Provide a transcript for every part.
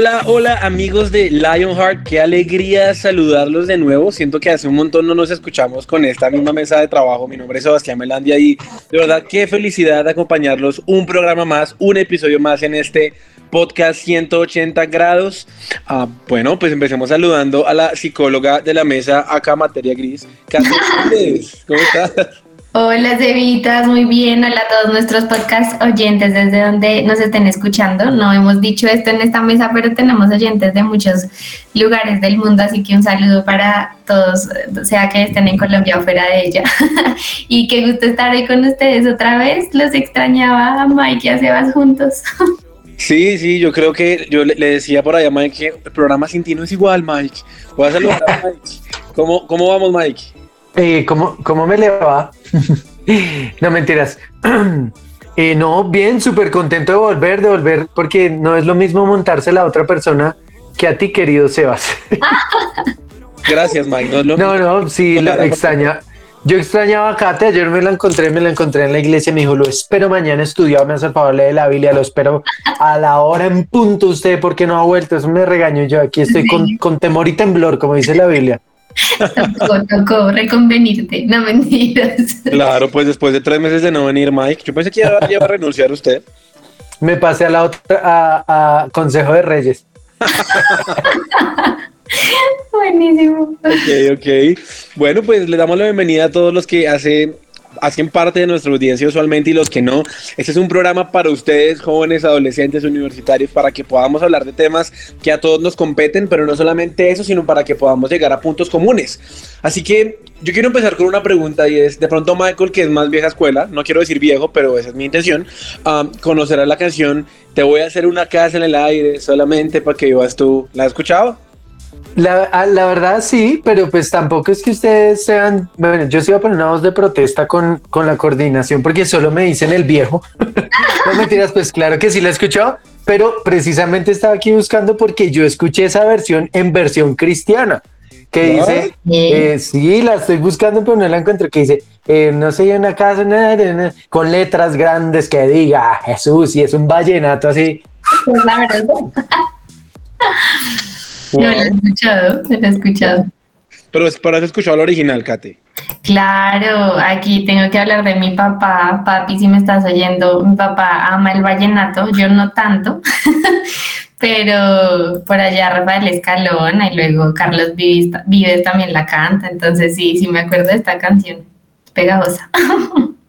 Hola, hola amigos de Lionheart, qué alegría saludarlos de nuevo. Siento que hace un montón no nos escuchamos con esta misma mesa de trabajo. Mi nombre es Sebastián Melandia y de verdad qué felicidad acompañarlos un programa más, un episodio más en este podcast 180 grados. Ah, bueno, pues empecemos saludando a la psicóloga de la mesa acá Materia Gris. ¿Cómo estás? Hola, Cevitas, muy bien. Hola a todos nuestros podcast oyentes desde donde nos estén escuchando. No hemos dicho esto en esta mesa, pero tenemos oyentes de muchos lugares del mundo, así que un saludo para todos, sea que estén en Colombia o fuera de ella. y qué gusto estar ahí con ustedes otra vez. Los extrañaba a Mike y a Sebas juntos. Sí, sí, yo creo que yo le, decía por allá a Mike que el programa sin ti no es igual, Mike. Voy a saludar a Mike. ¿Cómo, cómo vamos, Mike? Eh, ¿cómo, ¿Cómo me le va? no, mentiras. eh, no, bien, súper contento de volver, de volver, porque no es lo mismo montarse la otra persona que a ti, querido Sebas. Gracias, Mike. No, no, no, sí, la extraña. Yo extrañaba a Kate, ayer me la encontré, me la encontré en la iglesia, me dijo, lo espero mañana estudiado, me hace el favor de la Biblia, lo espero a la hora en punto usted, porque no ha vuelto, eso me regaño yo, aquí estoy con, con temor y temblor, como dice la Biblia. Tocó, tocó reconvenirte, no mentiras. Claro, pues después de tres meses de no venir, Mike, yo pensé que ya iba a renunciar usted. Me pasé a la otra, a, a Consejo de Reyes. Buenísimo. Ok, ok. Bueno, pues le damos la bienvenida a todos los que hacen hacen parte de nuestra audiencia usualmente y los que no. Este es un programa para ustedes, jóvenes, adolescentes, universitarios, para que podamos hablar de temas que a todos nos competen, pero no solamente eso, sino para que podamos llegar a puntos comunes. Así que yo quiero empezar con una pregunta y es, de pronto Michael, que es más vieja escuela, no quiero decir viejo, pero esa es mi intención, um, conocerá la canción Te voy a hacer una casa en el aire solamente para que vivas tú. ¿La has escuchado? La, la, verdad sí, pero pues tampoco es que ustedes sean, bueno, yo sí voy a poner una voz de protesta con, con la coordinación porque solo me dicen el viejo. no mentiras, pues claro que sí la he escuchado, pero precisamente estaba aquí buscando porque yo escuché esa versión en versión cristiana que dice, eh, sí, la estoy buscando, pero no la encuentro, que dice, eh, no sé, una casa con letras grandes que diga Jesús y es un vallenato así. Pues la verdad. No lo he escuchado, lo he escuchado. Pero es para escuchado el original, Kate. Claro, aquí tengo que hablar de mi papá. Papi, si me estás oyendo, mi papá ama el vallenato, yo no tanto, pero por allá Rafael Escalona y luego Carlos Vives, también la canta, entonces sí, sí me acuerdo de esta canción, pegajosa.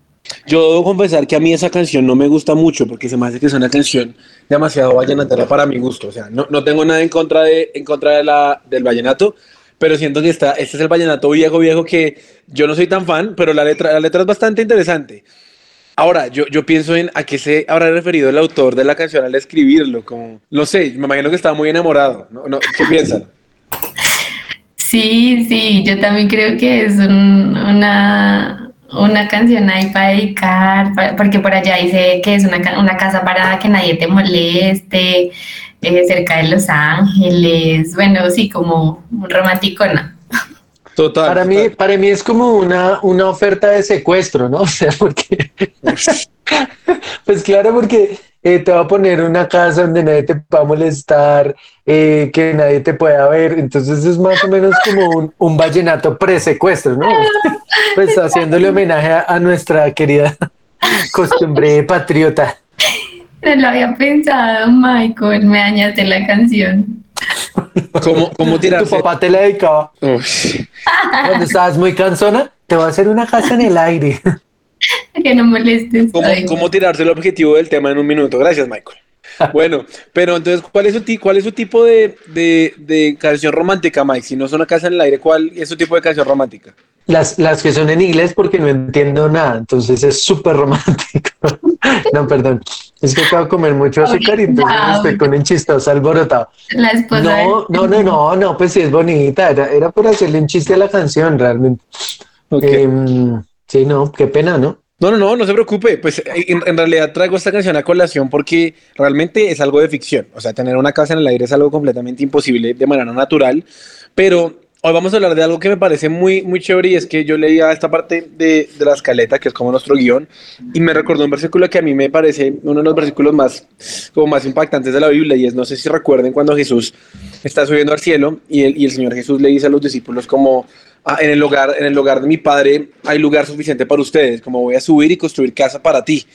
Yo debo confesar que a mí esa canción no me gusta mucho porque se me hace que es una canción demasiado vallenatera para mi gusto. O sea, no, no tengo nada en contra, de, en contra de la, del vallenato, pero siento que está, este es el vallenato viejo, viejo que yo no soy tan fan, pero la letra, la letra es bastante interesante. Ahora, yo, yo pienso en a qué se habrá referido el autor de la canción al escribirlo, como, no sé, me imagino que estaba muy enamorado, ¿no? ¿No? ¿Qué piensan? Sí, sí, yo también creo que es una, una canción ahí para dedicar, porque por allá dice que es una, una casa para que nadie te moleste, eh, cerca de Los Ángeles, bueno, sí, como un romanticona. Total. Para mí, para mí es como una, una oferta de secuestro, ¿no? O sea, porque. pues claro, porque eh, te va a poner una casa donde nadie te va a molestar, eh, que nadie te pueda ver. Entonces es más o menos como un, un vallenato pre-secuestro, ¿no? pues haciéndole homenaje a, nuestra querida costumbre patriota. No lo había pensado, Michael, me dañaste la canción. ¿Cómo, cómo Tu papá te la dedicaba. Cuando estabas muy cansona, te va a hacer una casa en el aire. que no molestes. ¿Cómo, ¿Cómo, tirarse el objetivo del tema en un minuto? Gracias, Michael. Bueno, pero entonces, ¿cuál es su, cuál es su tipo de, de, de, canción romántica, Mike? Si no es una casa en el aire, ¿cuál es su tipo de canción romántica? Las, las que son en inglés porque no entiendo nada, entonces es súper romántico. no, perdón. Es que acabo de comer mucho azúcar y entonces estoy con un chistoso alborotado. La esposa. No, no, no, no, no, pues sí es bonita. Era, era por hacerle un chiste a la canción, realmente. Em, sí, no, qué pena, ¿no? No, no, no, no se preocupe. Pues en, en, realidad traigo esta canción a colación porque realmente es algo de ficción. O sea, tener una casa en el aire es algo completamente imposible de manera natural. Pero Hoy vamos a hablar de algo que me parece muy, muy chévere y es que yo leía esta parte de, de, la escaleta, que es como nuestro guion, y me recordó un versículo que a mí me parece uno de los versículos más, como más impactantes de la Biblia, y es, no sé si recuerden cuando Jesús está subiendo al cielo y el, y el Señor Jesús le dice a los discípulos como, ah, en, el lugar, en el lugar de mi Padre hay lugar suficiente para ustedes, como voy a subir y construir casa para ti.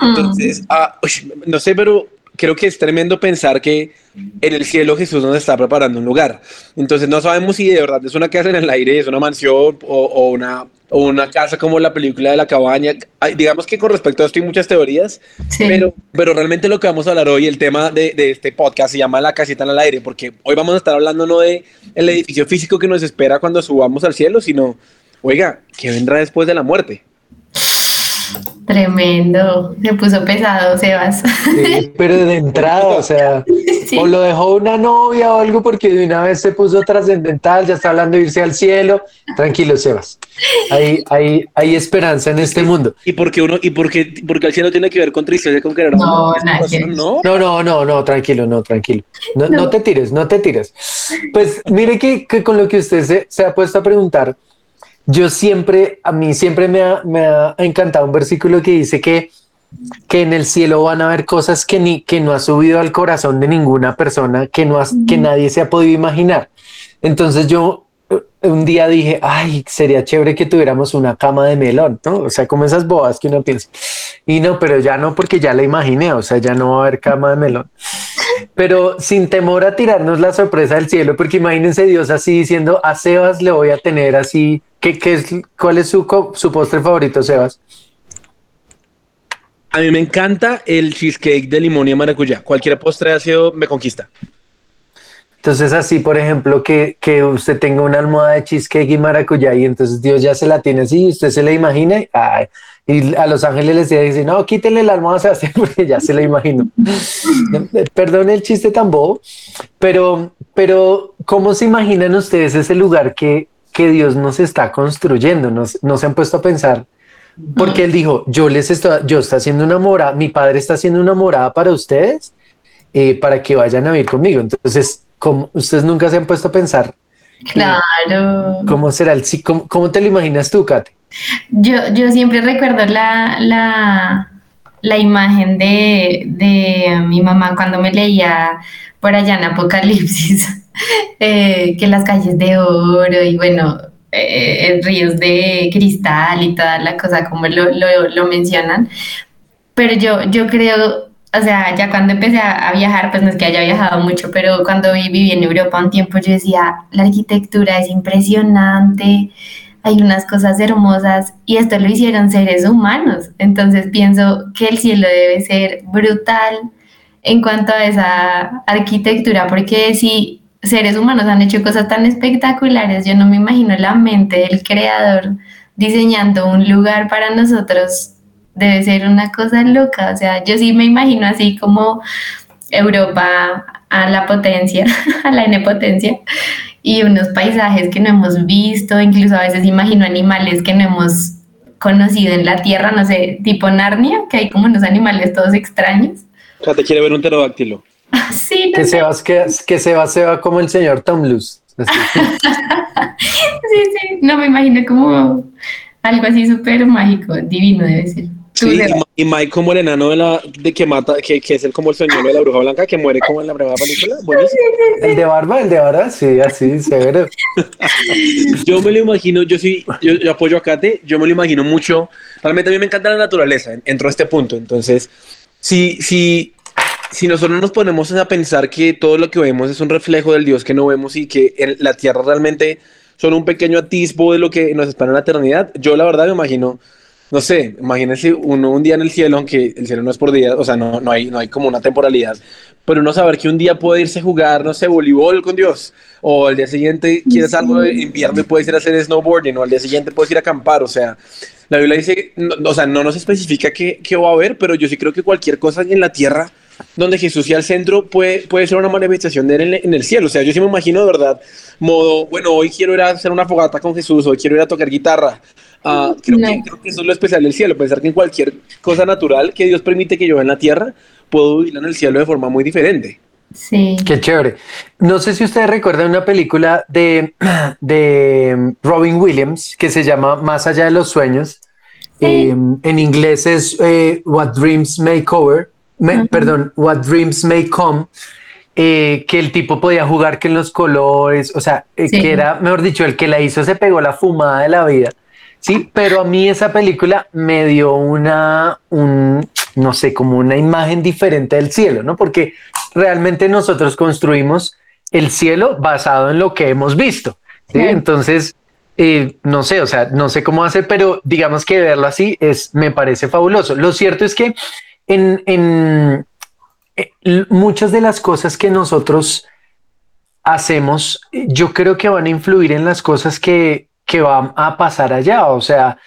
Entonces, ah, no sé, pero creo que es tremendo pensar que en el cielo Jesús nos está preparando un lugar. Entonces no sabemos si de verdad es una casa en el aire, es una mansión o, o una, o una casa como la película de la cabaña. Hay, digamos que con respecto a esto hay muchas teorías, sí. pero, pero realmente lo que vamos a hablar hoy, el tema de, de, este podcast se llama La casita en el aire, porque hoy vamos a estar hablando no de el edificio físico que nos espera cuando subamos al cielo, sino, oiga, ¿qué vendrá después de la muerte? Tremendo, se puso pesado, Sebas. Sí, pero de entrada, o sea, sí. o lo dejó una novia o algo porque de una vez se puso trascendental, ya está hablando de irse al cielo. Tranquilo, Sebas. Hay, hay, hay esperanza en este mundo. ¿Y porque uno, y porque, porque el cielo tiene que ver con tristeza con querer no, no, no, no, no, no, tranquilo, no, tranquilo. No, no. no te tires, no te tires. Pues mire que, que con lo que usted se, se ha puesto a preguntar, yo siempre, a mí siempre me ha, me ha, encantado un versículo que dice que, que en el cielo van a haber cosas que, ni, que no ha subido al corazón de ninguna persona, que, no has, que nadie se ha podido imaginar. Entonces yo un día dije, ay, sería chévere que tuviéramos una cama de melón, ¿no? O sea, como esas bobas que uno piensa. Y no, pero ya no, porque ya la imaginé, o sea, ya no va a haber cama de melón. Pero sin temor a tirarnos la sorpresa del cielo, porque imagínense Dios así diciendo, a Sebas le voy a tener así, ¿qué, es, ¿cuál es su, su postre favorito, Sebas? A mí me encanta el cheesecake de limón y maracuyá. Cualquier postre ácido me conquista. Entonces así, por ejemplo, que, que usted tenga una almohada de cheesecake y maracuyá y entonces Dios ya se la tiene así usted se la imagina ay, y a los ángeles les dice, no, quítenle la almohada Sebastián ya se la imagino. Perdón el chiste tan bobo, pero, pero ¿cómo se imaginan ustedes ese lugar que, que Dios nos está construyendo? Nos, no se han puesto a pensar porque él dijo, yo les estoy, yo está haciendo una morada, mi padre está haciendo una morada para ustedes, eh, para que vayan a vivir conmigo. Entonces, ¿cómo, ustedes nunca se han puesto a pensar. Claro. ¿Cómo será el cómo, cómo te lo imaginas tú, Kate? Yo, yo siempre recuerdo la, la, la imagen de, de, mi mamá cuando me leía por allá en Apocalipsis, eh, que las calles de oro y bueno, eh, ríos de cristal y toda la cosa como lo, lo, lo mencionan. Pero yo, yo creo o sea, ya cuando empecé a, viajar, pues no es que haya viajado mucho, pero cuando viví en Europa un tiempo, yo decía, la arquitectura es impresionante, hay unas cosas hermosas y esto lo hicieron seres humanos. Entonces pienso que el cielo debe ser brutal en cuanto a esa arquitectura, porque si seres humanos han hecho cosas tan espectaculares, yo no me imagino la mente del creador diseñando un lugar para nosotros debe ser una cosa loca. O sea, yo sí me imagino así como Europa a la potencia, a la N potencia, y unos paisajes que no hemos visto, incluso a veces imagino animales que no hemos conocido en la Tierra, no sé, tipo Narnia, que hay como unos animales todos extraños. O sea, te quiere ver un pterodáctilo. sí, no que, sé. se va, que, que se va, se va como el señor Tom Luz. sí, sí, no me imagino como algo así súper mágico, divino debe ser. Sí, y Mike como el enano de la de que mata, que, que es el como el señuelo de la bruja blanca que muere como en la primera película. Buenísimo. El de barba, el de barba, sí, así, severo. yo me lo imagino, yo sí, yo, yo, apoyo a Kate, yo me lo imagino mucho. Realmente a mí me encanta la naturaleza, entro a este punto. Entonces, si, si, si nosotros nos ponemos a pensar que todo lo que vemos es un reflejo del Dios que no vemos y que en la tierra realmente son un pequeño atisbo de lo que nos espera en la eternidad, yo la verdad me imagino no sé, imagínense uno un día en el cielo, aunque el cielo no es por día, o sea, no, no, hay, no hay como una temporalidad, pero uno saber que un día puede irse a jugar, no sé, voleibol con Dios, o al día siguiente quieres algo de invierno y puedes ir a hacer snowboarding, o al día siguiente puedes ir a acampar, o sea, La Biblia dice, o sea, no nos especifica qué, qué, va a haber, pero yo sí creo que cualquier cosa en la tierra donde Jesús sea el centro puede, puede ser una manifestación de él en, el cielo. O sea, yo sí me imagino de verdad, modo, bueno, hoy quiero ir a hacer una fogata con Jesús, hoy quiero ir a tocar guitarra. Uh, creo, que, creo, que, eso es lo especial del cielo, pensar que en cualquier cosa natural que Dios permite que yo vea en la tierra, puedo vivir en el cielo de forma muy diferente. Sí. Qué chévere. No sé si ustedes recuerdan una película de, de Robin Williams que se llama Más allá de los sueños. Sí. Eh, en inglés es eh, What Dreams May Cover, me, uh -huh. perdón, What Dreams May Come. Eh, que el tipo podía jugar que en los colores, o sea, sí. que era, mejor dicho, el que la hizo se pegó la fumada de la vida. Sí, pero a mí esa película me dio una, un, no sé, como una imagen diferente del cielo, ¿no? Porque realmente nosotros construimos el cielo basado en lo que hemos visto. ¿sí? Sí. Entonces, eh, no sé, o sea, no sé cómo hacer, pero digamos que verlo así es, me parece fabuloso. Lo cierto es que en, en eh, muchas de las cosas que nosotros hacemos, yo creo que van a influir en las cosas que, que van a pasar allá. O sea,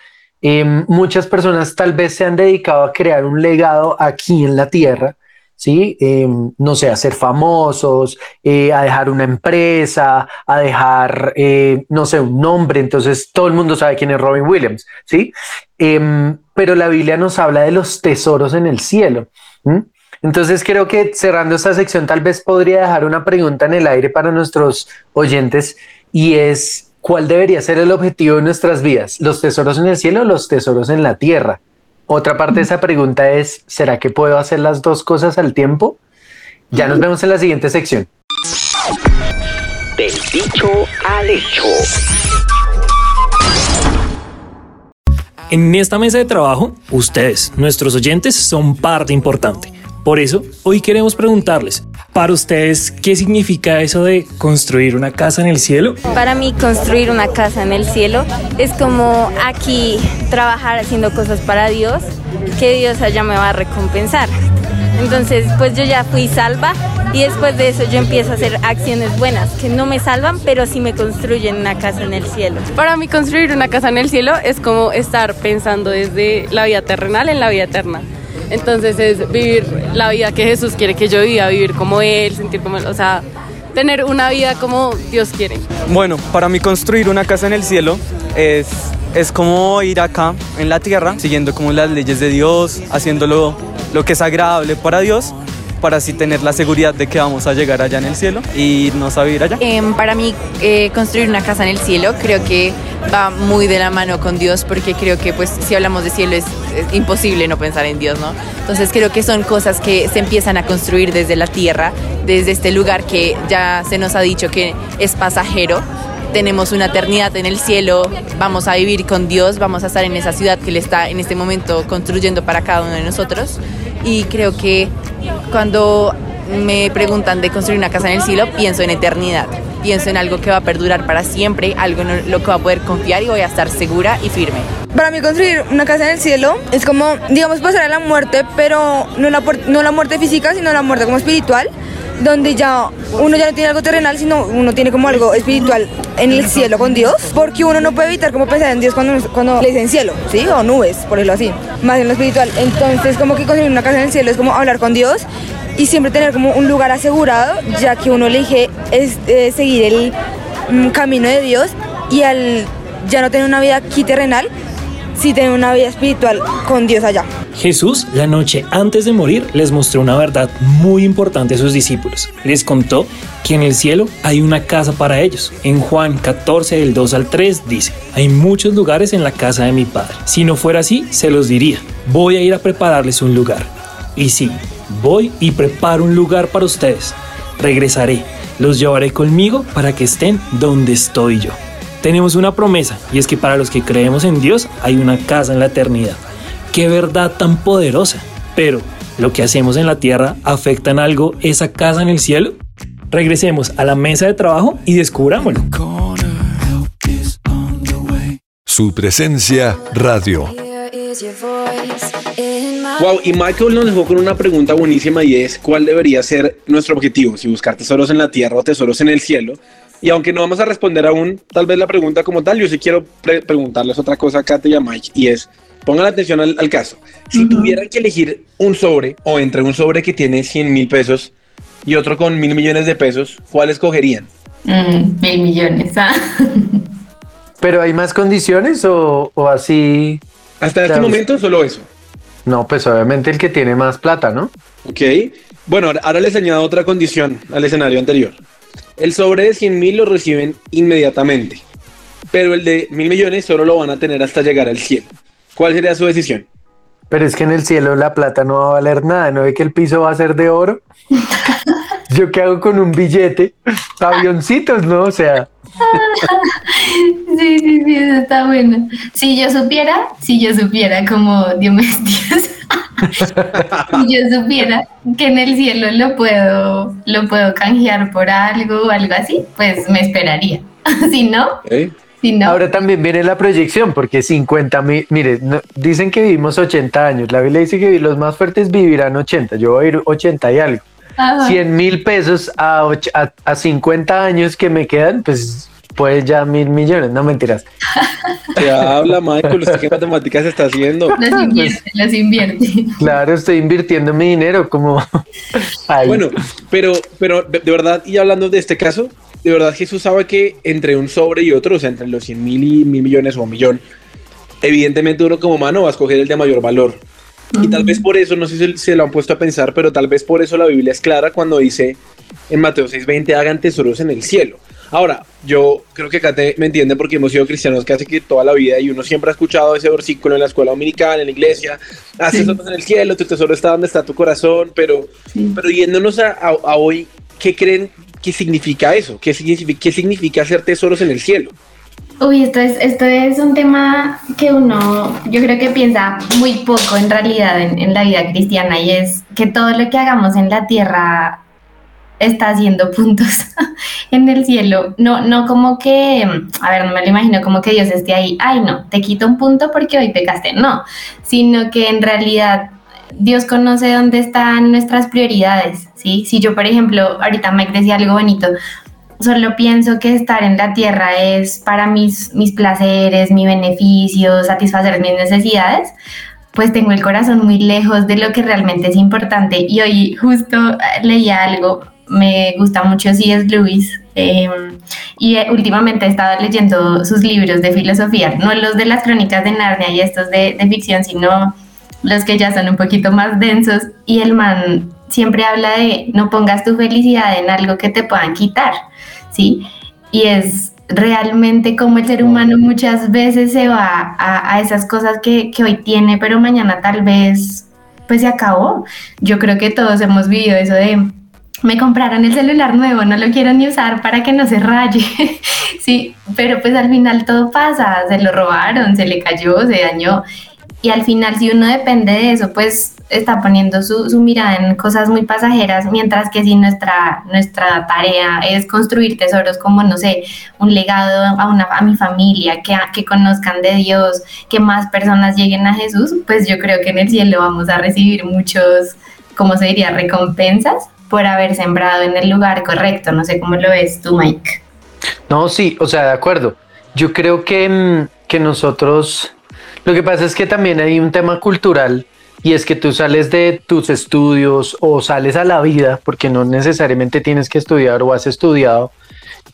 eh, muchas personas tal vez se han dedicado a crear un legado aquí en la tierra, ¿sí? Eh, no sé, a ser famosos, eh, a dejar una empresa, a dejar, eh, no sé, un nombre, entonces todo el mundo sabe quién es Robin Williams, ¿sí? Em, pero la Biblia nos habla de los tesoros en el cielo. Entonces creo que cerrando esta sección tal vez podría dejar una pregunta en el aire para nuestros oyentes y es, ¿cuál debería ser el objetivo de nuestras vidas? ¿Los tesoros en el cielo o los tesoros en la tierra? Otra parte de esa pregunta es, ¿será que puedo hacer las dos cosas al tiempo? Ya nos vemos en la siguiente sección. Del dicho al hecho. En esta mesa de trabajo, ustedes, nuestros oyentes, son parte importante. Por eso, hoy queremos preguntarles, para ustedes, ¿qué significa eso de construir una casa en el cielo? Para mí, construir una casa en el cielo es como aquí trabajar haciendo cosas para Dios, que Dios allá me va a recompensar. Entonces, pues yo ya fui salva y después de eso yo empiezo a hacer acciones buenas que no me salvan, pero sí me construyen una casa en el cielo. Para mí construir una casa en el cielo es como estar pensando desde la vida terrenal en la vida eterna. Entonces es vivir la vida que Jesús quiere que yo viva, vivir como Él, sentir como Él, o sea, tener una vida como Dios quiere. Bueno, para mí construir una casa en el cielo es, es como ir acá en la tierra, siguiendo como las leyes de Dios, haciéndolo lo que es agradable para Dios para así tener la seguridad de que vamos a llegar allá en el cielo y irnos a vivir allá? Eh, para mí, eh, construir una casa en el cielo creo que va muy de la mano con Dios porque creo que pues si hablamos de cielo es, es, imposible no pensar en Dios, ¿no? Entonces creo que son cosas que se empiezan a construir desde la tierra, desde este lugar que ya se nos ha dicho que es pasajero, tenemos una eternidad en el cielo, vamos a vivir con Dios, vamos a estar en esa ciudad que Él está en este momento construyendo para cada uno de nosotros. Y creo que cuando me preguntan de construir una casa en el cielo, pienso en eternidad, pienso en algo que va a perdurar para siempre, algo en lo que va a poder confiar y voy a estar segura y firme. Para mí construir una casa en el cielo es como, digamos, pasar a la muerte, pero no la, no la muerte física, sino la muerte como espiritual donde ya uno ya no tiene algo terrenal, sino uno tiene como algo espiritual en el cielo con Dios, porque uno no puede evitar como pensar en Dios cuando, cuando le dicen cielo, ¿sí? O nubes, por decirlo así, más en lo espiritual. Entonces, como que construir una casa en el cielo es como hablar con Dios y siempre tener como un lugar asegurado, ya que uno elige es, eh, seguir el mm, camino de Dios y al ya no tener una vida aquí terrenal, sí tener una vida espiritual con Dios allá. Jesús, la noche antes de morir, les mostró una verdad muy importante a sus discípulos. Les contó que en el cielo hay una casa para ellos. En Juan 14, del 2 al 3, dice, hay muchos lugares en la casa de mi Padre. Si no fuera así, se los diría, voy a ir a prepararles un lugar. Y sí, voy y preparo un lugar para ustedes. Regresaré, los llevaré conmigo para que estén donde estoy yo. Tenemos una promesa y es que para los que creemos en Dios hay una casa en la eternidad. Qué verdad tan poderosa. Pero, ¿lo que hacemos en la tierra afecta en algo esa casa en el cielo? Regresemos a la mesa de trabajo y descubrámoslo. Su presencia radio. Wow, y Michael nos dejó con una pregunta buenísima y es ¿cuál debería ser nuestro objetivo? Si buscar tesoros en la tierra o tesoros en el cielo. Y aunque no vamos a responder aún tal vez la pregunta como tal, yo sí quiero pre- preguntarles otra cosa a Kate y a Mike y es, pongan atención al, al caso. Si tuvieran que elegir un sobre o entre un sobre que tiene 100 mil pesos y otro con mil millones de pesos, ¿cuál escogerían? Mm, mil millones. ah. Pero hay más condiciones o, o así. Hasta este momento solo eso. No, pues obviamente el que tiene más plata, ¿no? Ok. Bueno, ahora- ahora les añado otra condición al escenario anterior. El sobre de 100 mil lo reciben inmediatamente, pero el de mil millones solo lo van a tener hasta llegar al cielo. ¿Cuál sería su decisión? Pero es que en el cielo la plata no va a valer nada, ¿no ve que el piso va a ser de oro? ¿Yo qué hago con un billete? Avioncitos, ¿no? O sea, Sí, sí, sí, eso está bueno. Si yo supiera, si yo supiera como Diomedes, si yo supiera que en el cielo lo puedo, lo puedo canjear por algo o algo así, pues me esperaría. si no, si no. ahora también viene la proyección, porque 50 mil, mire, no- dicen que vivimos 80 años, la Biblia dice que los más fuertes vivirán 80, yo voy a ir 80 y algo. Ajá. 100 mil pesos a, a, a 50 años que me quedan, pues pues ya mil millones, no mentiras. Se habla, Michael, ¿usted qué matemáticas está haciendo? Los invierte, los invierte. Claro, estoy invirtiendo mi dinero como... Ahí. Bueno, pero, pero de, de verdad, y hablando de este caso, de verdad Jesús sabe que entre un sobre y otro, o sea, entre los 100 mil y mil millones o un millón, evidentemente uno como humano va a escoger el de mayor valor. Y tal vez por eso, no sé si se lo han puesto a pensar, pero tal vez por eso la Biblia es clara cuando dice en Mateo 6:20, hagan tesoros en el cielo. Ahora, yo creo que Kate me entiende porque hemos sido cristianos casi que toda la vida y uno siempre ha escuchado ese versículo en la escuela dominical, en la iglesia, haz tesoros en el cielo, tu tesoro está donde está tu corazón, pero, pero yéndonos a, a- a hoy, ¿qué creen que significa eso? ¿Qué significa, ¿Qué significa hacer tesoros en el cielo? Uy, esto es, esto es un tema que uno, yo creo que piensa muy poco en realidad en, en la vida cristiana y es que todo lo que hagamos en la tierra está haciendo puntos en el cielo. No, no como que, a ver, no me lo imagino como que Dios esté ahí, ay no, te quito un punto porque hoy pecaste, no, sino que en realidad Dios conoce dónde están nuestras prioridades, ¿sí? Si yo, por ejemplo, ahorita Mike decía algo bonito, solo pienso que estar en la tierra es para mis, mis placeres, mi beneficio, satisfacer mis necesidades, pues tengo el corazón muy lejos de lo que realmente es importante. Y hoy justo eh, leía algo, me gusta mucho C.S. Lewis, eh, y últimamente he estado leyendo sus libros de filosofía, no los de las crónicas de Narnia y estos de, de ficción, sino los que ya son un poquito más densos y el man siempre habla de no pongas tu felicidad en algo que te puedan quitar, ¿sí? Y es realmente como el ser humano muchas veces se va a, a esas cosas que, que hoy tiene, pero mañana tal vez pues se acabó. Yo creo que todos hemos vivido eso de me compraron el celular nuevo, no lo quiero ni usar para que no se raye. sí, pero pues al final todo pasa, se lo robaron, se le cayó, se dañó. Y al final, si uno depende de eso, pues está poniendo su, su mirada en cosas muy pasajeras, mientras que si nuestra, nuestra tarea es construir tesoros como, no sé, un legado a, una, a mi familia, que, que conozcan de Dios, que más personas lleguen a Jesús, pues yo creo que en el cielo vamos a recibir muchos, ¿cómo se diría?, recompensas por haber sembrado en el lugar correcto. No sé cómo lo ves tú, Mike. No, sí, o sea, de acuerdo. Yo creo que, mm, que nosotros, lo que pasa es que también hay un tema cultural y es que tú sales de tus estudios o sales a la vida, porque no necesariamente tienes que estudiar o has estudiado,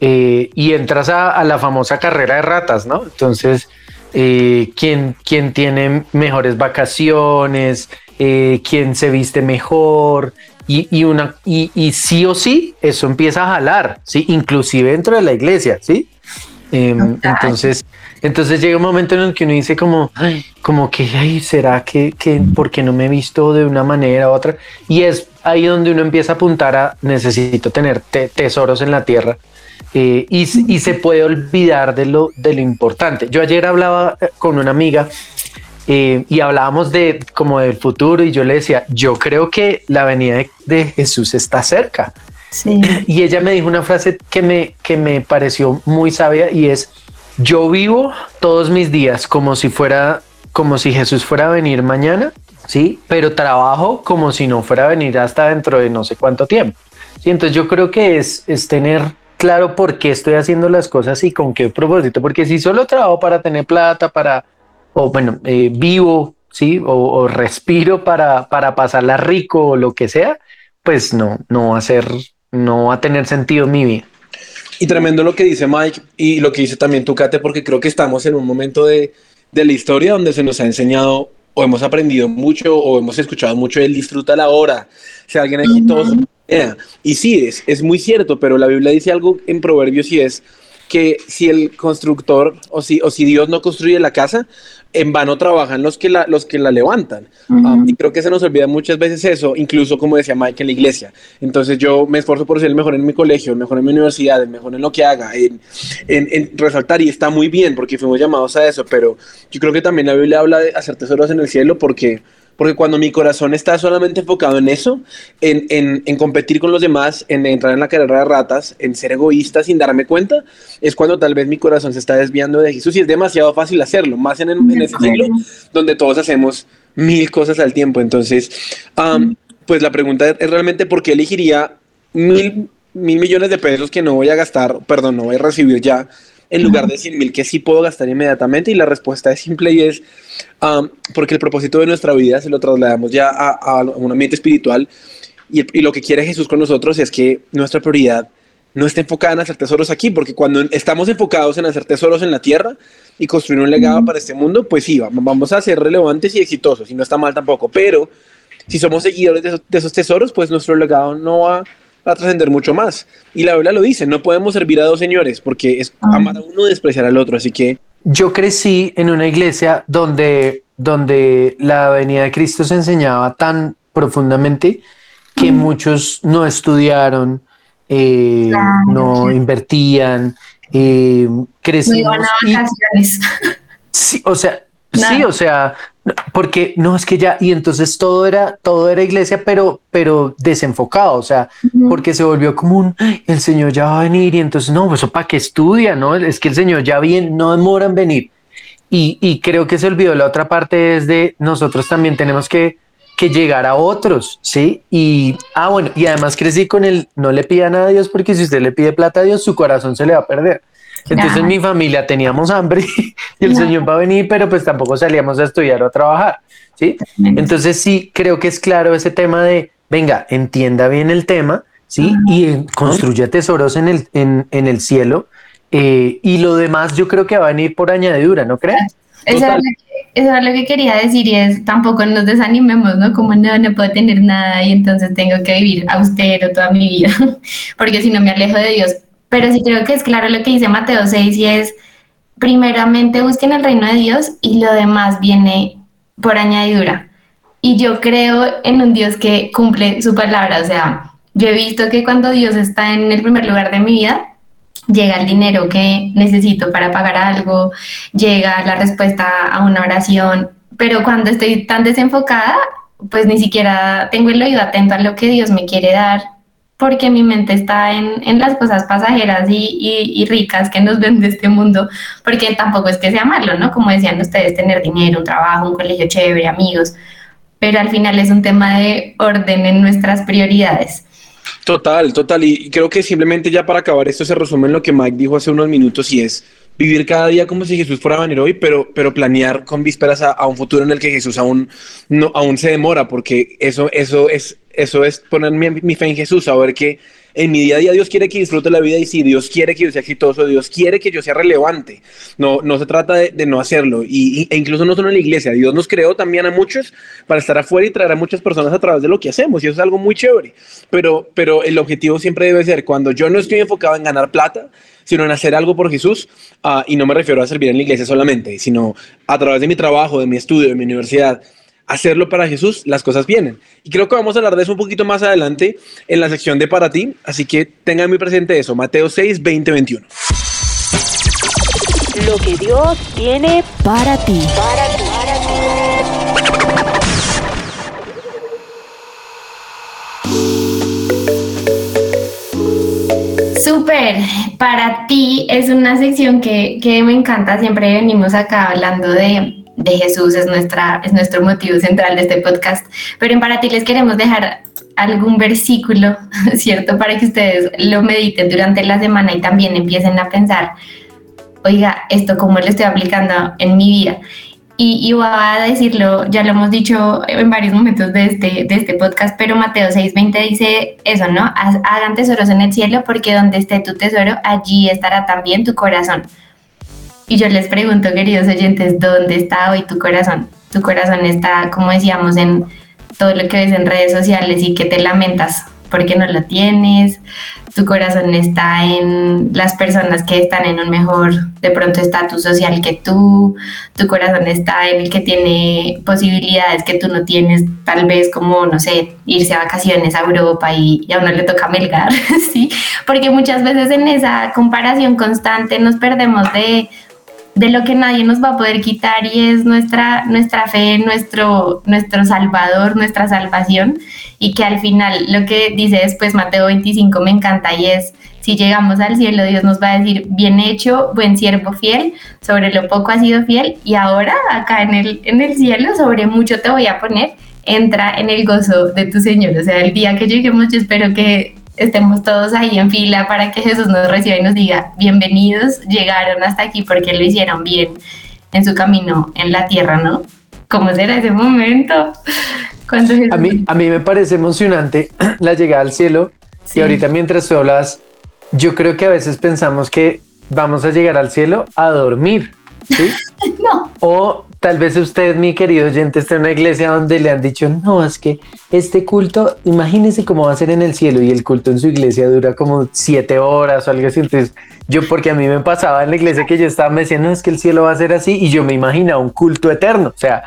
eh, y entras a, la famosa carrera de ratas, ¿no? Entonces, eh, ¿quién, quién tiene mejores vacaciones? Eh, ¿Quién se viste mejor? Y, y una, y, y sí o sí, eso empieza a jalar, ¿sí? Inclusive dentro de la iglesia, ¿sí? Em, entonces, entonces llega un momento en el que uno dice como, "Ay, como que, ay, ¿será que, que, por qué no me he visto de una manera u otra? Y es ahí donde uno empieza a apuntar a, necesito tener te- tesoros en la tierra. eh, y, y se puede olvidar de lo, de lo importante. Yo ayer hablaba eh, con una amiga eh, y hablábamos de como del futuro y yo le decía, yo creo que la venida de, de Jesús está cerca. Y ella me dijo una frase que me, que me pareció muy sabia y es, yo vivo todos mis días como si fuera, como si Jesús fuera a venir mañana, ¿sí? Pero trabajo como si no fuera a venir hasta dentro de no sé cuánto tiempo. ¿sí? Entonces yo creo que es, es tener claro por qué estoy haciendo las cosas y con qué propósito. Porque si solo trabajo para tener plata, para, o bueno, eh, vivo, sí, o, o, respiro para, para pasarla rico o lo que sea, pues no, no va a ser, no va a tener sentido mi vida. Y tremendo lo que dice Mike y lo que dice también tú, Kate, porque creo que estamos en un momento de, de la historia donde se nos ha enseñado o hemos aprendido mucho o hemos escuchado mucho el disfruta la hora. Si alguien aquí todos... Y sí, es, es muy cierto, pero la Biblia dice algo en Proverbios y es que si el constructor o si, o si Dios no construye la casa, en vano trabajan los que la, los que la levantan. Uh -huh. um, y creo que se nos olvida muchas veces eso, incluso como decía Mike en la iglesia. Entonces yo me esfuerzo por ser el mejor en mi colegio, el mejor en mi universidad, el mejor en lo que haga, en, en, en resaltar y está muy bien porque fuimos llamados a eso, pero yo creo que también la Biblia habla de hacer tesoros en el cielo porque porque cuando mi corazón está solamente enfocado en eso, en, en, en, competir con los demás, en entrar en la carrera de ratas, en ser egoísta sin darme cuenta, es cuando tal vez mi corazón se está desviando de Jesús y es demasiado fácil hacerlo, más en, en ese siglo donde todos hacemos mil cosas al tiempo. Entonces, um, pues la pregunta es realmente por qué elegiría mil, mil millones de pesos que no voy a gastar, perdón, no voy a recibir ya en lugar de 100 mil que sí puedo gastar inmediatamente? Y la respuesta es simple y es um, porque el propósito de nuestra vida se lo trasladamos ya a, a un ambiente espiritual y, y, lo que quiere Jesús con nosotros es que nuestra prioridad no esté enfocada en hacer tesoros aquí, porque cuando estamos enfocados en hacer tesoros en la tierra y construir un legado para este mundo, pues sí, vamos a ser relevantes y exitosos y no está mal tampoco, pero si somos seguidores de esos, de esos tesoros, pues nuestro legado no va a trascender mucho más. Y la Biblia lo dice, no podemos servir a dos señores porque es amar a uno y despreciar al otro, así que... Yo crecí en una iglesia donde, donde la venida de Cristo se enseñaba tan profundamente que mm. muchos no estudiaron, eh, claro, no sí. invertían, eh, crecimos... Y, sí, o sea, Nada. sí, o sea, porque no es que ya y entonces todo era todo era iglesia pero pero desenfocado o sea uh -huh. porque se volvió como un el señor ya va a venir y entonces no eso para que estudia no es que el señor ya viene no demora en venir y, y creo que se olvidó la otra parte es de nosotros también tenemos que que llegar a otros sí y ah bueno y además crecí con el no le pidan a Dios porque si usted le pide plata a Dios su corazón se le va a perder entonces en mi familia teníamos hambre y el Señor va a venir, pero pues tampoco salíamos a estudiar o a trabajar, ¿sí? Entonces sí, creo que es claro ese tema de, venga, entienda bien el tema, ¿sí? Y construya tesoros en el, en, en el cielo eh, y lo demás yo creo que va a venir por añadidura, ¿no crees? Eso es, que, eso es, lo que quería decir y es tampoco nos desanimemos, ¿no? Como no, no puedo tener nada y entonces tengo que vivir austero toda mi vida, porque si no me alejo de Dios pero sí creo que es claro lo que dice Mateo 6 y es, primeramente busquen el reino de Dios y lo demás viene por añadidura. Y yo creo en un Dios que cumple su palabra, o sea, yo he visto que cuando Dios está en el primer lugar de mi vida, llega el dinero que necesito para pagar algo, llega la respuesta a una oración, pero cuando estoy tan desenfocada, pues ni siquiera tengo el oído atento a lo que Dios me quiere dar porque mi mente está en, en las cosas pasajeras y, y, y, ricas que nos ven de este mundo, porque tampoco es que sea malo, ¿no? Como decían ustedes, tener dinero, un trabajo, un colegio chévere, amigos, pero al final es un tema de orden en nuestras prioridades. Total, total, y creo que simplemente ya para acabar esto se resume en lo que Mike dijo hace unos minutos y es vivir cada día como si Jesús fuera a venir hoy, pero, pero planear con vísperas a, un futuro en el que Jesús aún, no, aún se demora, porque eso, eso, es, eso es poner mi, fe en Jesús, saber que en mi día a día Dios quiere que disfrute la vida y si Dios quiere que yo sea exitoso, Dios quiere que yo sea relevante. No, no se trata de, de no hacerlo. Y, e incluso no solo en la iglesia, Dios nos creó también a muchos para estar afuera y traer a muchas personas a través de lo que hacemos. Y eso es algo muy chévere. Pero, pero el objetivo siempre debe ser cuando yo no estoy enfocado en ganar plata, sino en hacer algo por Jesús. Uh, y no me refiero a servir en la iglesia solamente, sino a través de mi trabajo, de mi estudio, de mi universidad hacerlo para Jesús, las cosas vienen. Y creo que vamos a hablar de eso un poquito más adelante en la sección de para ti, así que tengan muy presente eso, Mateo 6, 20, 21. Lo que Dios tiene para ti. Para ti. Súper, para ti es una sección que, que me encanta, siempre venimos acá hablando de de Jesús es, nuestra, es nuestro motivo central de este podcast. Pero en para ti les queremos dejar algún versículo, ¿cierto? Para que ustedes lo mediten durante la semana y también empiecen a pensar, oiga, esto cómo lo estoy aplicando en mi vida. Y, y voy a decirlo, ya lo hemos dicho en varios momentos de este, de este podcast, pero Mateo 6:20 dice eso, ¿no? Hagan tesoros en el cielo porque donde esté tu tesoro, allí estará también tu corazón. Y yo les pregunto, queridos oyentes, ¿dónde está hoy tu corazón? Tu corazón está, como decíamos, en todo lo que ves en redes sociales y que te lamentas porque no lo tienes, tu corazón está en las personas que están en un mejor, de pronto, estatus social que tú, tu corazón está en el que tiene posibilidades que tú no tienes, tal vez como, no sé, irse a vacaciones a Europa y, y a uno le toca melgar, ¿sí? Porque muchas veces en esa comparación constante nos perdemos de de lo que nadie nos va a poder quitar y es nuestra, nuestra fe, nuestro, nuestro salvador, nuestra salvación y que al final lo que dice después Mateo 25 me encanta y es, si llegamos al cielo Dios nos va a decir, bien hecho, buen siervo fiel, sobre lo poco has sido fiel y ahora acá en el, en el cielo sobre mucho te voy a poner, entra en el gozo de tu Señor. O sea, el día que lleguemos yo espero que estemos todos ahí en fila para que Jesús nos reciba y nos diga, bienvenidos, llegaron hasta aquí porque lo hicieron bien en su camino en la tierra, ¿no? ¿Cómo será ese momento? Cuando a, mí, a mí me parece emocionante la llegada al cielo y ahorita mientras tú hablas, yo creo que a veces pensamos que vamos a llegar al cielo a dormir, ¿sí? no. O Tal vez usted, mi querido oyente, esté en una iglesia donde le han dicho, no, es que este culto, imagínese cómo va a ser en el cielo y el culto en su iglesia dura como siete horas o algo así. Entonces, yo, porque a mí me pasaba en la iglesia que yo estaba, me decían, no, es que el cielo va a ser así y yo me imaginaba un culto eterno. O sea,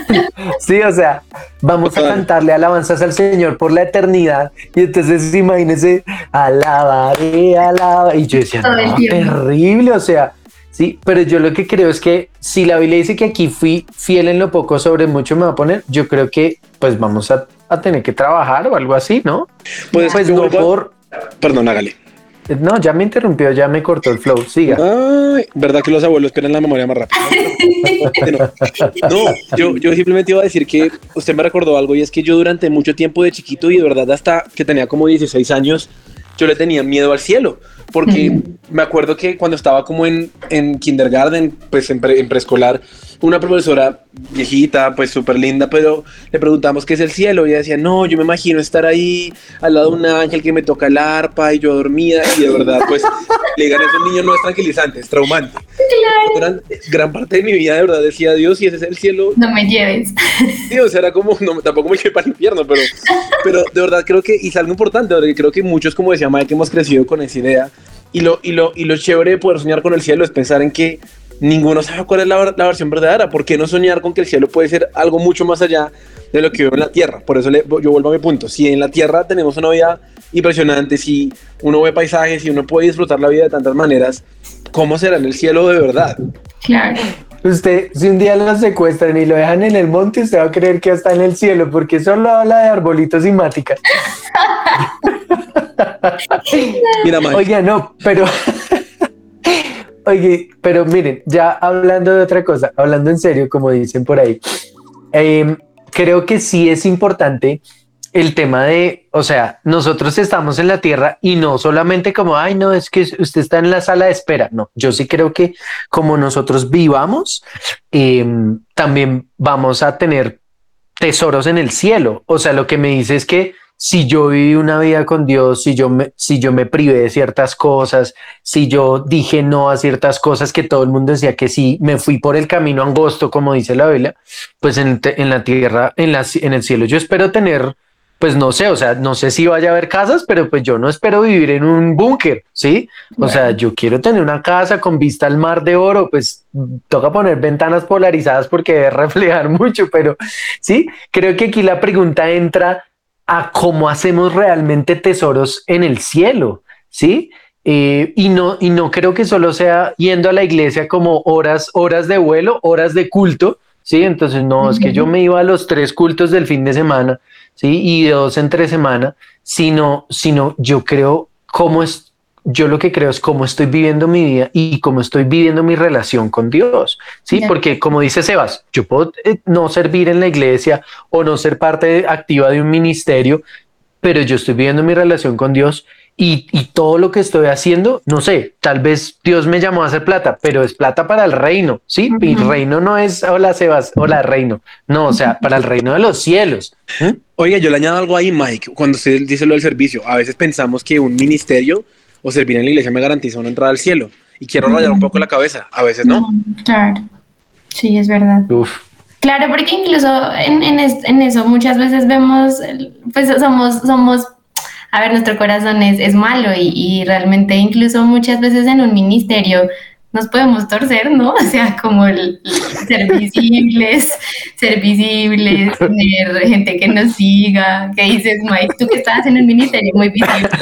sí, o sea, vamos a cantarle alabanzas al Señor por la eternidad. Y entonces, imagínese, alabaré, alaba. Y yo decía, no, terrible, o sea, Sí, pero yo lo que creo es que si la Biblia dice que aquí fui fiel en lo poco, sobre mucho me va a poner, yo creo que pues vamos a, tener que trabajar o algo así, ¿no? Pues, pues no por... Perdón, hágale. No, ya me interrumpió, ya me cortó el flow. Siga. Ay, ¿verdad que los abuelos pierden la memoria más rápido? no, yo, yo simplemente iba a decir que usted me recordó algo y es que yo durante mucho tiempo de chiquito y de verdad hasta que tenía como 16 años, yo le tenía miedo al cielo porque me acuerdo que cuando estaba como en, en kindergarten, pues en, en preescolar, una profesora viejita, pues súper linda, pero le preguntamos qué es el cielo y ella decía, no, yo me imagino estar ahí al lado de un ángel que me toca el arpa y yo dormida y de verdad, pues le digan a esos niños no es tranquilizante, es traumante. Gran, gran, parte de mi vida de verdad decía, Dios, si ese es el cielo. No me lleves. Sí, o sea, era como, no, tampoco me lleve para el infierno, pero, pero de verdad creo que, y es algo importante, creo que muchos, como decía Mike, hemos crecido con esa idea y lo, y, lo, y lo chévere de poder soñar con el cielo es pensar en que ninguno sabe cuál es la, la, versión verdadera. ¿Por qué no soñar con que el cielo puede ser algo mucho más allá de lo que veo en la tierra? Por eso yo vuelvo a mi punto. Si en la tierra tenemos una vida impresionante, si uno ve paisajes, si uno puede disfrutar la vida de tantas maneras, ¿cómo será en el cielo de verdad? Claro. Usted, si un día lo secuestran y lo dejan en el monte, usted va a creer que está en el cielo, porque solo habla de arbolitos y mática. Mira, Oiga, no, pero. Oye, pero miren, ya hablando de otra cosa, hablando en serio, como dicen por ahí, em, creo que sí es importante el tema de, o sea, nosotros estamos en la tierra y no solamente como, ay, no, es que usted está en la sala de espera. No, yo sí creo que como nosotros vivamos, em, también vamos a tener tesoros en el cielo. O sea, lo que me dice es que si yo viví una vida con Dios, si yo me, si yo me privé de ciertas cosas, si yo dije no a ciertas cosas que todo el mundo decía que sí, me fui por el camino angosto, como dice la Biblia, pues en, en la tierra, en, la, en el cielo, yo espero tener, pues no sé, o sea, no sé si vaya a haber casas, pero pues yo no espero vivir en un búnker, ¿sí? O sea, yo quiero tener una casa con vista al mar de oro, pues toca poner ventanas polarizadas porque debe reflejar mucho, pero sí, creo que aquí la pregunta entra a cómo hacemos realmente tesoros en el cielo, ¿sí? Eh, y, no, y no creo que solo sea yendo a la iglesia como horas, horas de vuelo, horas de culto, ¿sí? Entonces, no, es que yo me iba a los tres cultos del fin de semana, ¿sí? Y de dos en tres semanas, sino, sino yo creo cómo es, yo lo que creo es cómo estoy viviendo mi vida y cómo estoy viviendo mi relación con Dios. Sí, porque como dice Sebas, yo puedo eh, no servir en la iglesia o no ser parte activa de un ministerio, pero yo estoy viviendo mi relación con Dios y, y todo lo que estoy haciendo, no sé, tal vez Dios me llamó a hacer plata, pero es plata para el reino, ¿sí? Mi Ujú. reino no es, hola Sebas, hola reino, no, o sea, para el reino de los cielos. ¿Mm? Oiga, yo le añado algo ahí, Mike, cuando usted dice lo del servicio. A veces pensamos que un ministerio o servir en la iglesia me garantiza una entrada al cielo. Y quiero rayar un poco la cabeza. A veces no. Claro. Sí, es verdad. Uf. Claro, porque incluso en, en, es- en eso muchas veces vemos, pues somos, somos, a ver, nuestro corazón es, es malo y, y realmente incluso muchas veces en un ministerio nos podemos torcer, ¿no? O sea, como el, el ser visibles, ser visibles, gente que nos siga, que dices, Mike, tú que estás en un ministerio muy visible.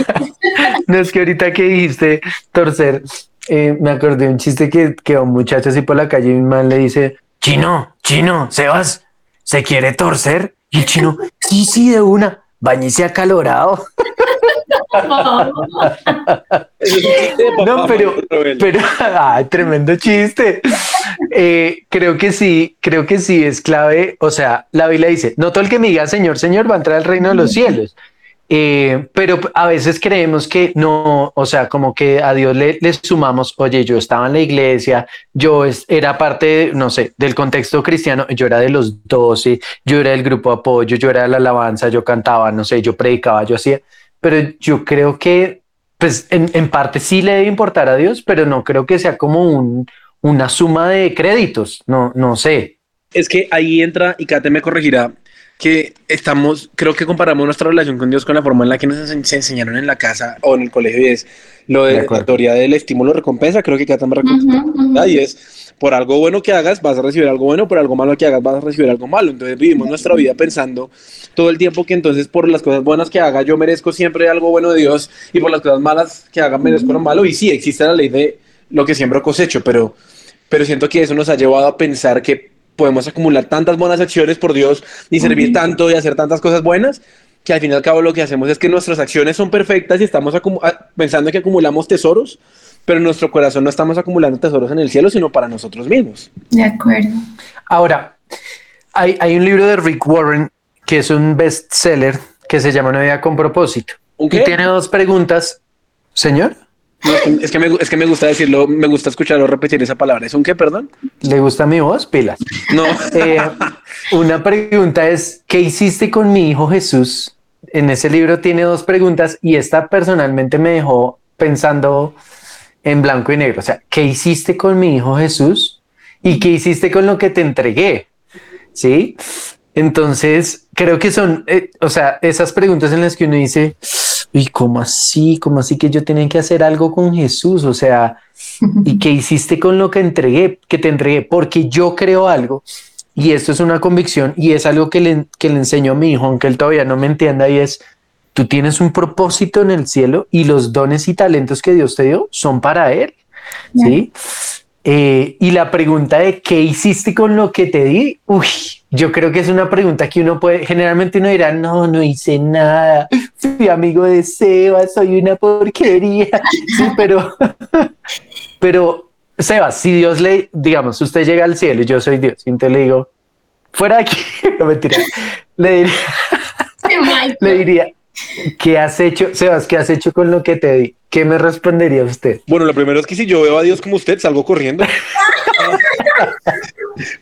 No es que ahorita que dijiste torcer, eh, me acordé de un chiste que, que a un muchacho así por la calle y un man le dice, chino, chino, Sebas, ¿se quiere torcer? Y el chino, sí, sí, de una, bañese acalorado. No, pero, pero, ay, tremendo chiste. Eh, creo que sí, creo que sí es clave. O sea, la Biblia dice, no todo el que me diga Señor, Señor va a entrar al reino de los cielos. Eh, pero a veces creemos que no, o sea, como que a Dios le, le sumamos, oye, yo estaba en la iglesia, yo es- era parte, no sé, del contexto cristiano, yo era de los doce, yo era del grupo de apoyo, yo era de la alabanza, yo cantaba, no sé, yo predicaba, yo hacía, pero yo creo que, pues en, en parte sí le debe importar a Dios, pero no creo que sea como un, una suma de créditos, no, no sé. Es que ahí entra, y Kate me corregirá, que estamos, creo que comparamos nuestra relación con Dios con la forma en la que nos ense- se enseñaron en la casa o en el colegio, y es lo De la teoría del estímulo-recompensa, creo que Kate me Ujú, recomienda, ujú. y es, por algo bueno que hagas vas a recibir algo bueno, por algo malo que hagas vas a recibir algo malo. Entonces vivimos nuestra vida pensando todo el tiempo que entonces por las cosas buenas que haga yo merezco siempre algo bueno de Dios y por las cosas malas que haga merezco lo malo. Y sí, existe la ley de lo que siembro cosecho, pero, pero siento que eso nos ha llevado a pensar que podemos acumular tantas buenas acciones por Dios y servir tanto y hacer tantas cosas buenas que al fin y al cabo lo que hacemos es que nuestras acciones son perfectas y estamos pensando que acumulamos tesoros, pero en nuestro corazón no estamos acumulando tesoros en el cielo, sino para nosotros mismos. De acuerdo. Ahora, hay, hay un libro de Rick Warren que es un bestseller que se llama Una vida con propósito. ¿Un Y qué? tiene dos preguntas. Señor, No, es, que me, es que me gusta decirlo, me gusta escucharlo repetir esa palabra. ¿Es un qué, perdón? ¿le gusta mi voz? Pilas. No. Eh, una pregunta es, ¿qué hiciste con mi hijo Jesús? En ese libro tiene dos preguntas y esta personalmente me dejó pensando en blanco y negro. O sea, ¿qué hiciste con mi hijo Jesús? ¿Y qué hiciste con lo que te entregué? ¿Sí? Entonces, creo que son, eh, o sea, esas preguntas en las que uno dice, ¿y cómo así? ¿Cómo así que yo tenía que hacer algo con Jesús? O sea, ¿y qué hiciste con lo que entregué? Que te entregué, porque yo creo algo y esto es una convicción y es algo que le, que le enseño a mi hijo, aunque él todavía no me entienda, y es, tú tienes un propósito en el cielo y los dones y talentos que Dios te dio son para Él. ¿Sí? Eh, y la pregunta de qué hiciste con lo que te di, uy, yo creo que es una pregunta que uno puede, generalmente uno dirá, no, no hice nada, fui amigo de Sebas, soy una porquería, sí, pero, pero Sebas, si Dios le, digamos, usted llega al cielo y yo soy Dios, y entonces le digo, fuera de aquí, no mentira, le diría, le diría, ¿qué has hecho, Sebas, qué has hecho con lo que te di? ¿Qué me respondería usted? Bueno, lo primero es que si yo veo a Dios como usted, salgo corriendo.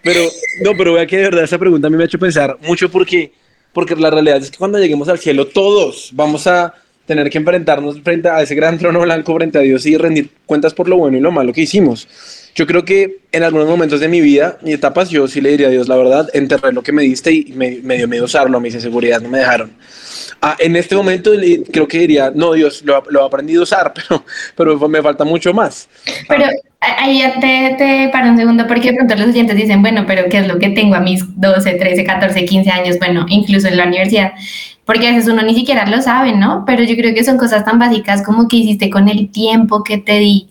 pero, no, pero vea que de verdad esa pregunta a mí me ha hecho pensar mucho porque, porque la realidad es que cuando lleguemos al cielo, todos vamos a tener que enfrentarnos frente a ese gran trono blanco, frente a Dios y rendir cuentas por lo bueno y lo malo que hicimos. Yo creo que en algunos momentos de mi vida y etapas, yo sí le diría a Dios, la verdad, enterré lo que me diste y me, me dio miedo usarlo, me hice seguridad, no me dejaron. Ah, en este momento creo que diría, no, Dios, lo, lo he aprendido a usar, pero, pero me falta mucho más. Pero ahí ya te, te paro un segundo porque de pronto los oyentes dicen, bueno, pero ¿qué es lo que tengo a mis 12, 13, 14, 15 años? Bueno, incluso en la universidad. Porque a veces uno ni siquiera lo sabe, ¿no? Pero yo creo que son cosas tan básicas como que hiciste con el tiempo que te di,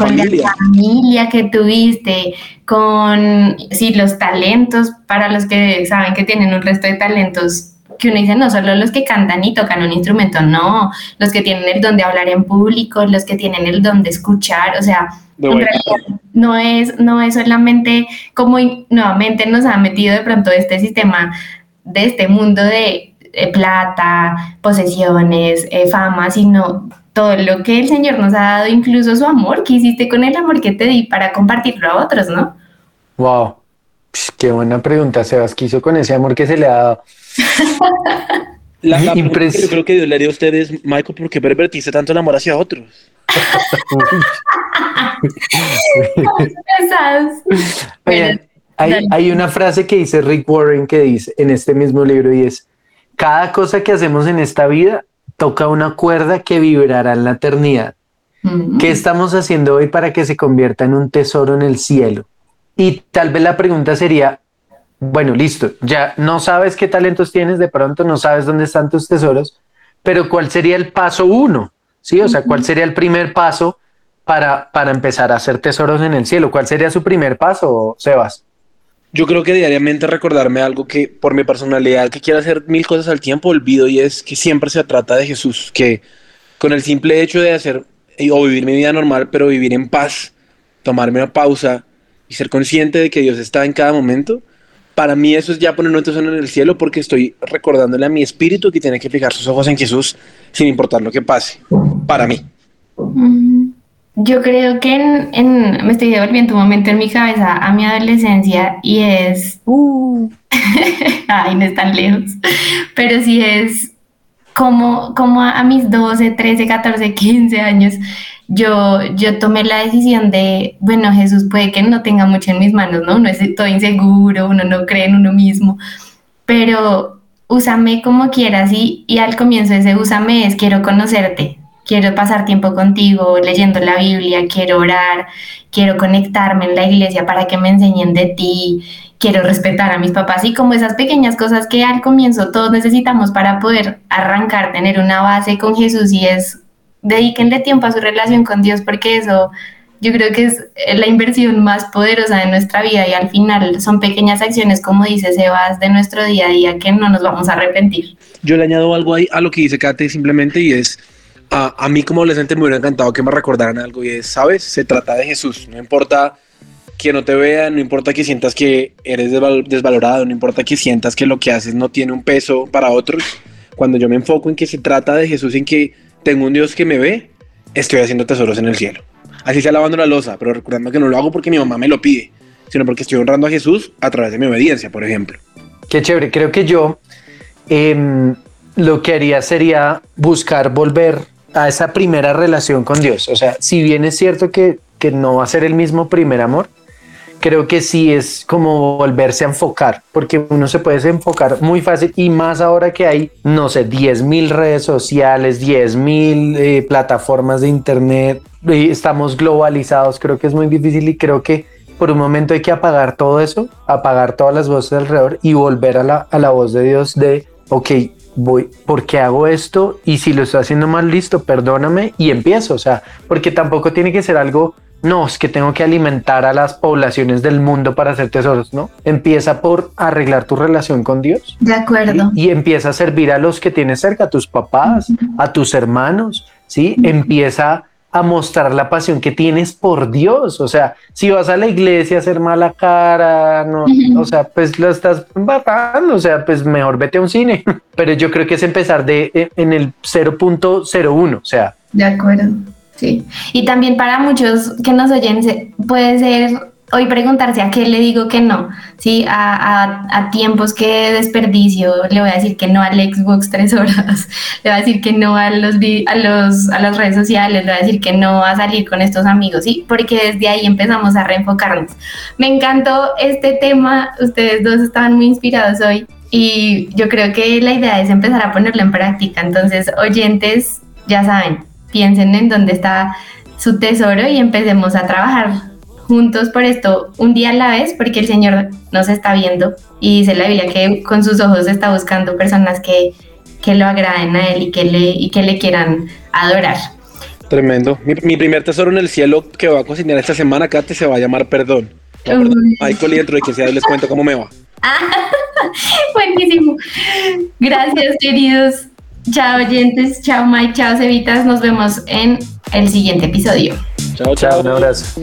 con Familia. la familia que tuviste, con, sí, los talentos, para los que saben que tienen un resto de talentos que uno dice, no solo los que cantan y tocan un instrumento, no, los que tienen el don de hablar en público, los que tienen el don de escuchar, o sea, en realidad no es, no es solamente como nuevamente nos ha metido de pronto este sistema de este mundo de eh, plata, posesiones, eh, fama, sino todo lo que el Señor nos ha dado, incluso su amor que hiciste con el amor que te di para compartirlo a otros, ¿no? Wow, qué buena pregunta, Sebas. ¿Qué hizo con ese amor que se le ha dado? La, la yo creo que Dios le haría a ustedes, Michael, porque pervertiste tanto el amor hacia otros. hay, hay una frase que dice Rick Warren que dice en este mismo libro y es, cada cosa que hacemos en esta vida toca una cuerda que vibrará en la eternidad. ¿Qué estamos haciendo hoy para que se convierta en un tesoro en el cielo? Y tal vez la pregunta sería, bueno, listo, ya no sabes qué talentos tienes, de pronto no sabes dónde están tus tesoros, pero ¿cuál sería el paso uno? Sí, o sea, ¿cuál sería el primer paso para, para empezar a hacer tesoros en el cielo? ¿Cuál sería su primer paso, Sebas? Yo creo que diariamente recordarme algo que por mi personalidad, que quiero hacer mil cosas al tiempo, olvido y es que siempre se trata de Jesús, que con el simple hecho de hacer o vivir mi vida normal, pero vivir en paz, tomarme una pausa y ser consciente de que Dios está en cada momento, para mí eso es ya poner un tesoro en el cielo porque estoy recordándole a mi espíritu que tiene que fijar sus ojos en Jesús sin importar lo que pase, para mí. Yo creo que en, me estoy devolviendo un momento en mi cabeza a mi adolescencia y es, uh, ay, no es tan lejos, pero sí es como, como a, mis 12, 13, 14, 15 años, yo, yo tomé la decisión de, bueno, Jesús puede que no tenga mucho en mis manos, ¿no? Uno es todo inseguro, uno no cree en uno mismo, pero úsame como quieras y, y al comienzo ese úsame es quiero conocerte, quiero pasar tiempo contigo leyendo la Biblia, quiero orar, quiero conectarme en la iglesia para que me enseñen de ti, quiero respetar a mis papás y como esas pequeñas cosas que al comienzo todos necesitamos para poder arrancar, tener una base con Jesús y es dedíquenle tiempo a su relación con Dios porque eso yo creo que es la inversión más poderosa de nuestra vida y al final son pequeñas acciones, como dice Sebas, de nuestro día a día que no nos vamos a arrepentir. Yo le añado algo ahí a lo que dice Kate simplemente y es a, mí como adolescente me hubiera encantado que me recordaran algo y es, ¿sabes? Se trata de Jesús, no importa que no te vea, no importa que sientas que eres desvalorado, no importa que sientas que lo que haces no tiene un peso para otros, cuando yo me enfoco en que se trata de Jesús, en que tengo un Dios que me ve, estoy haciendo tesoros en el cielo. Así sea lavando la losa, pero recordando que no lo hago porque mi mamá me lo pide, sino porque estoy honrando a Jesús a través de mi obediencia, por ejemplo. Qué chévere, creo que yo em, lo que haría sería buscar volver a esa primera relación con Dios. O sea, si bien es cierto que, que no va a ser el mismo primer amor, creo que sí es como volverse a enfocar, porque uno se puede enfocar muy fácil y más ahora que hay, no sé, 10 mil redes sociales, 10 mil eh, plataformas de internet, estamos globalizados, creo que es muy difícil y creo que por un momento hay que apagar todo eso, apagar todas las voces alrededor y volver a la, a la voz de Dios de, ok, voy, ¿por qué hago esto? Y si lo estoy haciendo mal, listo, perdóname y empiezo. O sea, porque tampoco tiene que ser algo, no, es que tengo que alimentar a las poblaciones del mundo para hacer tesoros, ¿no? Empieza por arreglar tu relación con Dios. De acuerdo. Y, empieza a servir a los que tienes cerca, a tus papás, a tus hermanos, ¿sí? Empieza a mostrar la pasión que tienes por Dios. O sea, si vas a la iglesia a hacer mala cara, no, o sea, pues lo estás matando, o sea, pues mejor vete a un cine. Pero yo creo que es empezar de e, en el 0.01, o sea. De acuerdo. Sí. Y también para muchos que nos oyen puede ser hoy preguntarse a qué le digo que no, ¿sí? A, a, tiempos que desperdicio, le voy a decir que no al Xbox tres horas, le voy a decir que no a, los, a, los, a las redes sociales, le voy a decir que no a salir con estos amigos, ¿sí? Porque desde ahí empezamos a reenfocarnos. Me encantó este tema, ustedes dos estaban muy inspirados hoy y yo creo que la idea es empezar a ponerlo en práctica, entonces oyentes, ya saben, piensen en dónde está su tesoro y empecemos a trabajar juntos por esto un día a la vez, porque el Señor nos está viendo y dice la Biblia que con sus ojos está buscando personas que, que lo agraden a Él y que le, y que le quieran adorar. Tremendo. Mi, primer tesoro en el cielo que va a cocinar esta semana, Kate, se va a llamar Perdón. Michael y dentro de que sea les cuento cómo me va. Buenísimo. Gracias, queridos. Chao, oyentes. Chao, Mike. Chao, Cevitas. Nos vemos en el siguiente episodio. Chao, Chao, un abrazo.